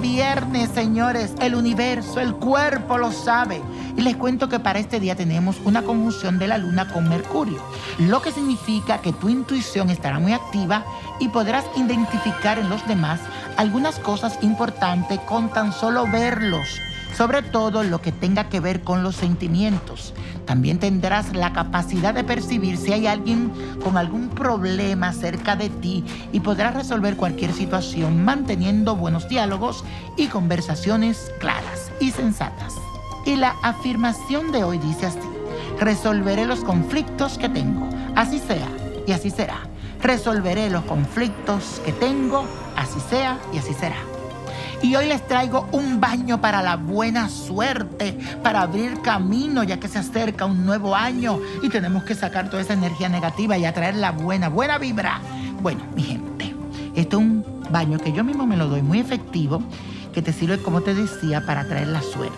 viernes, señores. El universo, el cuerpo lo sabe. Y les cuento que para este día tenemos una conjunción de la luna con Mercurio, lo que significa que tu intuición estará muy activa y podrás identificar en los demás algunas cosas importantes con tan solo verlos sobre todo lo que tenga que ver con los sentimientos. También tendrás la capacidad de percibir si hay alguien con algún problema cerca de ti y podrás resolver cualquier situación manteniendo buenos diálogos y conversaciones claras y sensatas. Y la afirmación de hoy dice así, resolveré los conflictos que tengo, así sea y así será. Resolveré los conflictos que tengo, así sea y así será. Y hoy les traigo un baño para la buena suerte, para abrir camino ya que se acerca un nuevo año y tenemos que sacar toda esa energía negativa y atraer la buena, buena vibra. Bueno, mi gente, esto es un baño que yo mismo me lo doy muy efectivo, que te sirve, como te decía, para atraer la suerte.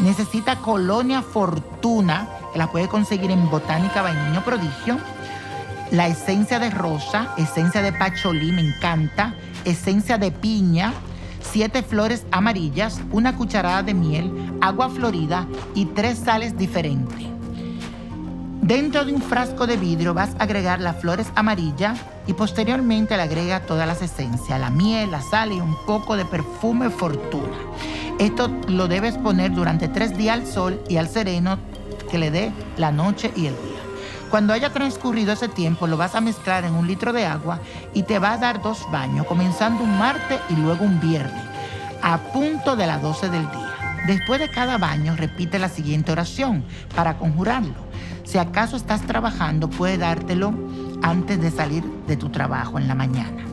Necesita colonia fortuna, que la puede conseguir en Botánica Vainillo Prodigio. La esencia de rosa, esencia de pacholí, me encanta. Esencia de piña, siete flores amarillas, una cucharada de miel, agua florida y tres sales diferentes. Dentro de un frasco de vidrio vas a agregar las flores amarillas y posteriormente le agrega todas las esencias, la miel, la sal y un poco de perfume fortuna. Esto lo debes poner durante tres días al sol y al sereno que le dé la noche y el día. Cuando haya transcurrido ese tiempo, lo vas a mezclar en un litro de agua y te va a dar dos baños, comenzando un martes y luego un viernes, a punto de las 12 del día. Después de cada baño, repite la siguiente oración para conjurarlo. Si acaso estás trabajando, puede dártelo antes de salir de tu trabajo en la mañana.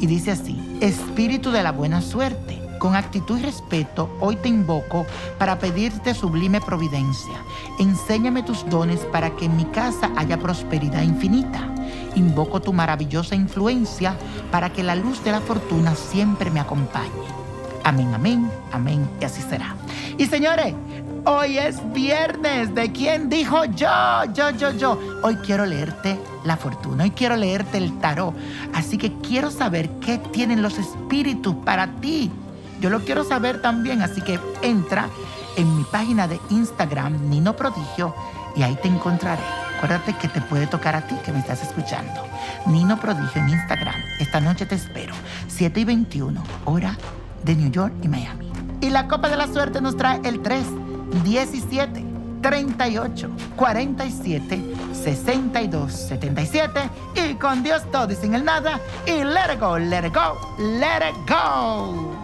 Y dice así, Espíritu de la buena suerte con actitud y respeto, hoy te invoco para pedirte sublime providencia. Enséñame tus dones para que en mi casa haya prosperidad infinita. Invoco tu maravillosa influencia para que la luz de la fortuna siempre me acompañe. Amén, amén, amén, y así será. Y señores, hoy es viernes. ¿De quién dijo yo? Yo, yo, yo. Hoy quiero leerte la fortuna. Hoy quiero leerte el tarot. Así que quiero saber qué tienen los espíritus para ti. Yo lo quiero saber también, así que entra en mi página de Instagram, Nino Prodigio, y ahí te encontraré. Acuérdate que te puede tocar a ti que me estás escuchando. Nino Prodigio en Instagram. Esta noche te espero. 7 y 21, hora de New York y Miami. Y la Copa de la Suerte nos trae el 3, 17, 38, 47, 62, 77. Y con Dios todo y sin el nada. Y let it go, let it go, let it go.